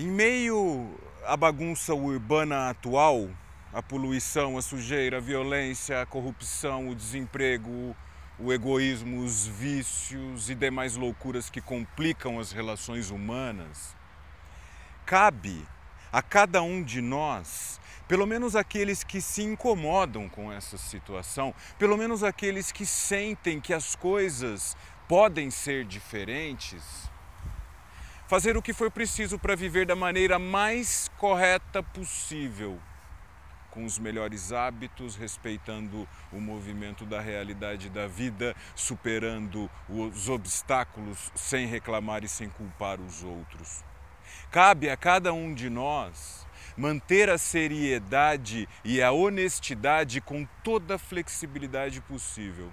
Em meio à bagunça urbana atual, a poluição, a sujeira, a violência, a corrupção, o desemprego, o egoísmo, os vícios e demais loucuras que complicam as relações humanas, cabe a cada um de nós, pelo menos aqueles que se incomodam com essa situação, pelo menos aqueles que sentem que as coisas podem ser diferentes, fazer o que for preciso para viver da maneira mais correta possível, com os melhores hábitos, respeitando o movimento da realidade da vida, superando os obstáculos sem reclamar e sem culpar os outros. Cabe a cada um de nós manter a seriedade e a honestidade com toda a flexibilidade possível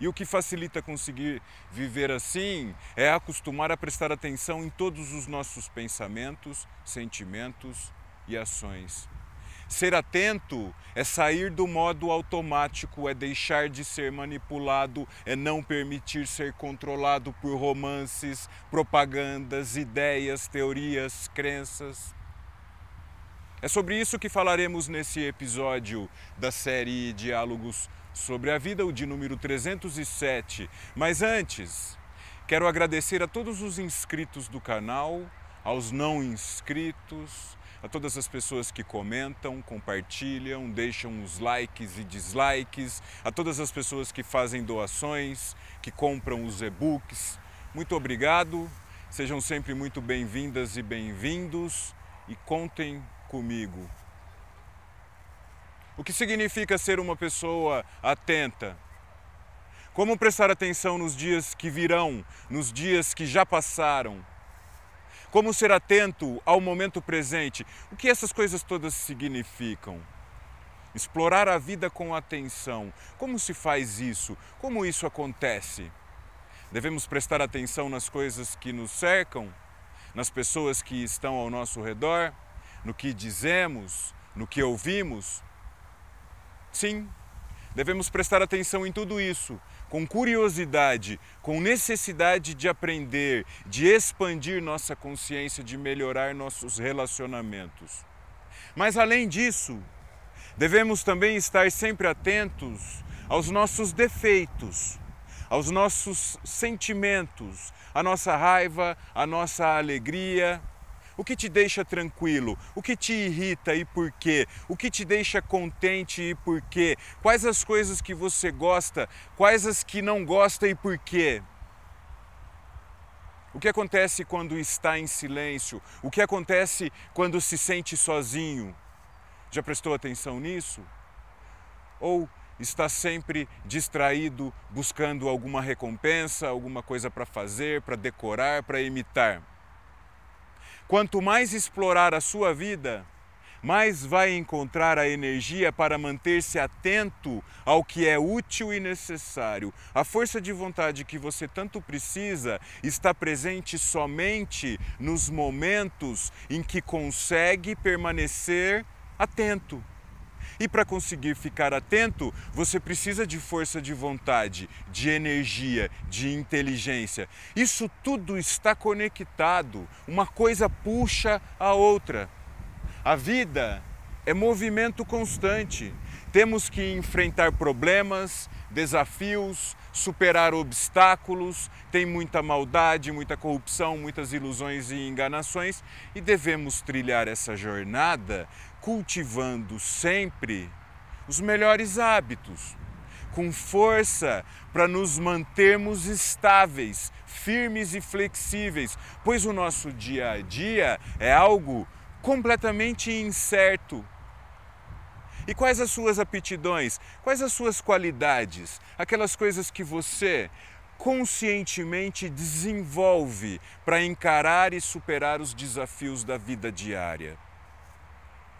e o que facilita conseguir viver assim é acostumar a prestar atenção em todos os nossos pensamentos, sentimentos e ações. Ser atento é sair do modo automático, é deixar de ser manipulado, é não permitir ser controlado por romances, propagandas, ideias, teorias, crenças. É sobre isso que falaremos nesse episódio da série Diálogos sobre a vida, o de número 307. Mas antes, quero agradecer a todos os inscritos do canal, aos não inscritos, a todas as pessoas que comentam, compartilham, deixam os likes e dislikes, a todas as pessoas que fazem doações, que compram os e-books. Muito obrigado, sejam sempre muito bem-vindas e bem-vindos e contem comigo. O que significa ser uma pessoa atenta? Como prestar atenção nos dias que virão, nos dias que já passaram? Como ser atento ao momento presente? O que essas coisas todas significam? Explorar a vida com atenção. Como se faz isso? Como isso acontece? Devemos prestar atenção nas coisas que nos cercam, nas pessoas que estão ao nosso redor, no que dizemos, no que ouvimos, Sim, devemos prestar atenção em tudo isso, com curiosidade, com necessidade de aprender, de expandir nossa consciência, de melhorar nossos relacionamentos. Mas além disso, devemos também estar sempre atentos aos nossos defeitos, aos nossos sentimentos, a nossa raiva, a nossa alegria, o que te deixa tranquilo? O que te irrita e por quê? O que te deixa contente e por quê? Quais as coisas que você gosta? Quais as que não gosta e por quê? O que acontece quando está em silêncio? O que acontece quando se sente sozinho? Já prestou atenção nisso? Ou está sempre distraído buscando alguma recompensa, alguma coisa para fazer, para decorar, para imitar? Quanto mais explorar a sua vida, mais vai encontrar a energia para manter-se atento ao que é útil e necessário. A força de vontade que você tanto precisa está presente somente nos momentos em que consegue permanecer atento. E para conseguir ficar atento, você precisa de força de vontade, de energia, de inteligência. Isso tudo está conectado, uma coisa puxa a outra. A vida é movimento constante. Temos que enfrentar problemas, desafios, superar obstáculos, tem muita maldade, muita corrupção, muitas ilusões e enganações e devemos trilhar essa jornada cultivando sempre os melhores hábitos, com força para nos mantermos estáveis, firmes e flexíveis, pois o nosso dia a dia é algo completamente incerto. E quais as suas aptidões? Quais as suas qualidades? Aquelas coisas que você conscientemente desenvolve para encarar e superar os desafios da vida diária.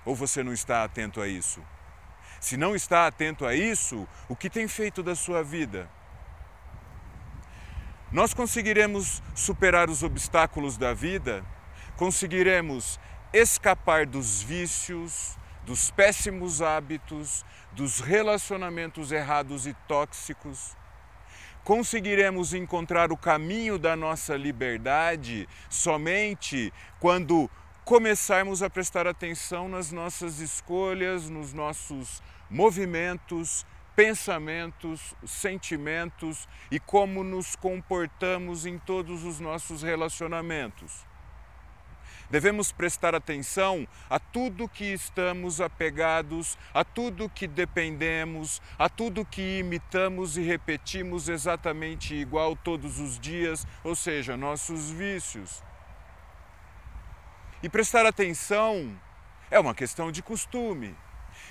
Ou você não está atento a isso? Se não está atento a isso, o que tem feito da sua vida? Nós conseguiremos superar os obstáculos da vida, conseguiremos escapar dos vícios, dos péssimos hábitos, dos relacionamentos errados e tóxicos, conseguiremos encontrar o caminho da nossa liberdade somente quando começarmos a prestar atenção nas nossas escolhas, nos nossos movimentos, pensamentos, sentimentos e como nos comportamos em todos os nossos relacionamentos. Devemos prestar atenção a tudo que estamos apegados, a tudo que dependemos, a tudo que imitamos e repetimos exatamente igual todos os dias, ou seja, nossos vícios. E prestar atenção é uma questão de costume.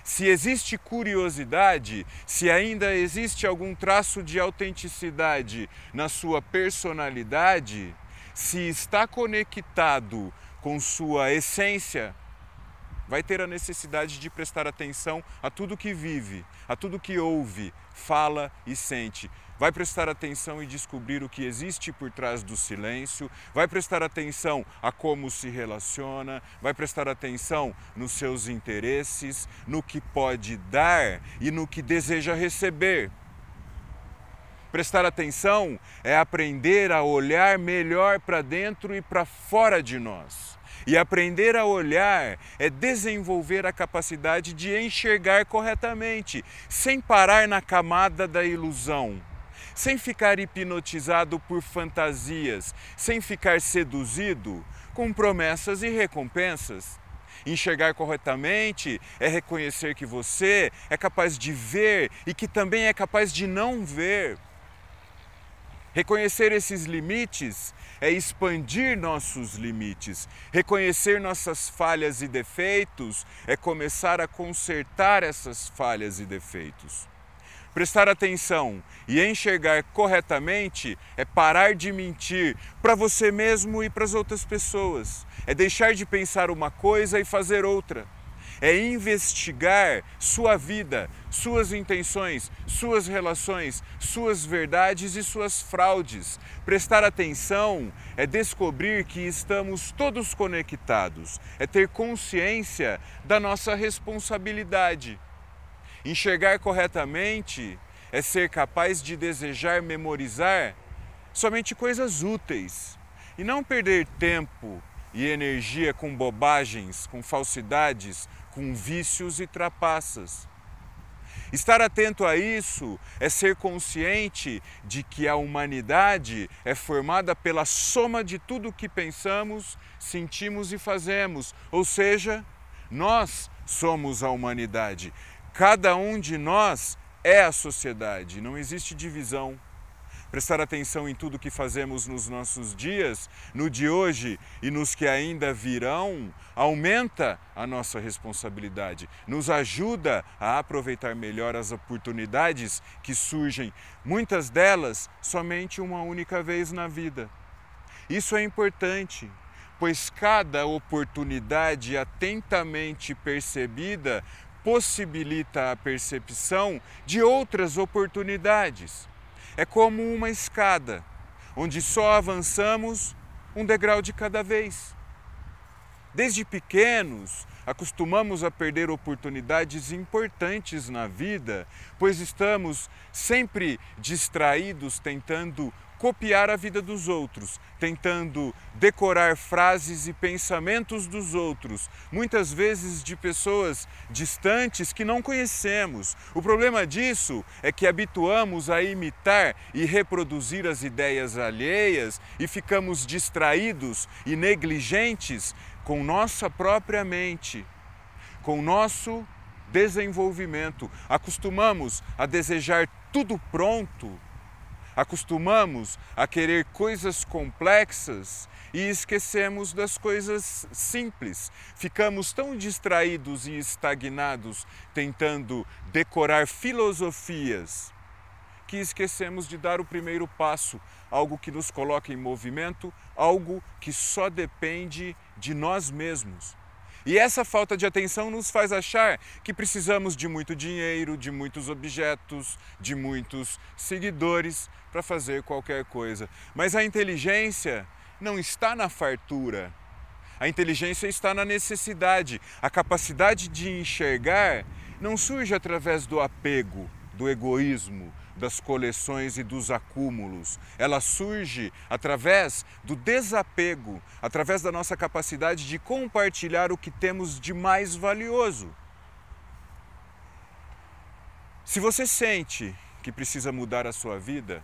Se existe curiosidade, se ainda existe algum traço de autenticidade na sua personalidade, se está conectado com sua essência, vai ter a necessidade de prestar atenção a tudo que vive, a tudo que ouve, fala e sente. Vai prestar atenção e descobrir o que existe por trás do silêncio, vai prestar atenção a como se relaciona, vai prestar atenção nos seus interesses, no que pode dar e no que deseja receber. Prestar atenção é aprender a olhar melhor para dentro e para fora de nós. E aprender a olhar é desenvolver a capacidade de enxergar corretamente, sem parar na camada da ilusão, sem ficar hipnotizado por fantasias, sem ficar seduzido com promessas e recompensas. Enxergar corretamente é reconhecer que você é capaz de ver e que também é capaz de não ver. Reconhecer esses limites é expandir nossos limites. Reconhecer nossas falhas e defeitos é começar a consertar essas falhas e defeitos. Prestar atenção e enxergar corretamente é parar de mentir para você mesmo e para as outras pessoas. É deixar de pensar uma coisa e fazer outra é investigar sua vida, suas intenções, suas relações, suas verdades e suas fraudes. Prestar atenção é descobrir que estamos todos conectados, é ter consciência da nossa responsabilidade. Enxergar corretamente é ser capaz de desejar memorizar somente coisas úteis e não perder tempo e energia com bobagens, com falsidades, com vícios e trapaças. Estar atento a isso é ser consciente de que a humanidade é formada pela soma de tudo o que pensamos, sentimos e fazemos, ou seja, nós somos a humanidade. Cada um de nós é a sociedade, não existe divisão prestar atenção em tudo que fazemos nos nossos dias, no de hoje e nos que ainda virão, aumenta a nossa responsabilidade, nos ajuda a aproveitar melhor as oportunidades que surgem, muitas delas somente uma única vez na vida. Isso é importante, pois cada oportunidade atentamente percebida possibilita a percepção de outras oportunidades. É como uma escada, onde só avançamos um degrau de cada vez. Desde pequenos, acostumamos a perder oportunidades importantes na vida, pois estamos sempre distraídos tentando copiar a vida dos outros, tentando decorar frases e pensamentos dos outros, muitas vezes de pessoas distantes que não conhecemos. O problema disso é que habituamos a imitar e reproduzir as ideias alheias e ficamos distraídos e negligentes com nossa própria mente, com nosso desenvolvimento. Acostumamos a desejar tudo pronto Acostumamos a querer coisas complexas e esquecemos das coisas simples. Ficamos tão distraídos e estagnados tentando decorar filosofias que esquecemos de dar o primeiro passo, algo que nos coloca em movimento, algo que só depende de nós mesmos. E essa falta de atenção nos faz achar que precisamos de muito dinheiro, de muitos objetos, de muitos seguidores para fazer qualquer coisa. Mas a inteligência não está na fartura. A inteligência está na necessidade. A capacidade de enxergar não surge através do apego, do egoísmo, das coleções e dos acúmulos. Ela surge através do desapego, através da nossa capacidade de compartilhar o que temos de mais valioso. Se você sente que precisa mudar a sua vida,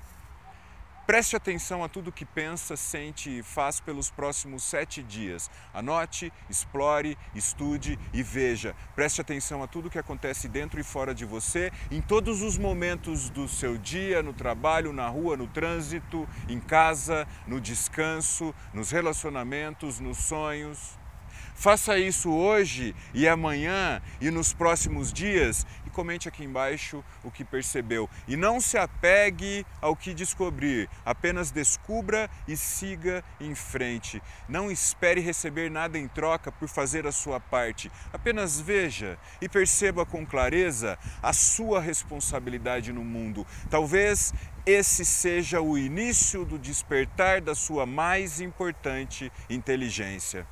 Preste atenção a tudo que pensa, sente e faz pelos próximos sete dias. Anote, explore, estude e veja. Preste atenção a tudo que acontece dentro e fora de você, em todos os momentos do seu dia, no trabalho, na rua, no trânsito, em casa, no descanso, nos relacionamentos, nos sonhos. Faça isso hoje e amanhã e nos próximos dias comente aqui embaixo o que percebeu. E não se apegue ao que descobrir, apenas descubra e siga em frente. Não espere receber nada em troca por fazer a sua parte. Apenas veja e perceba com clareza a sua responsabilidade no mundo. Talvez esse seja o início do despertar da sua mais importante inteligência.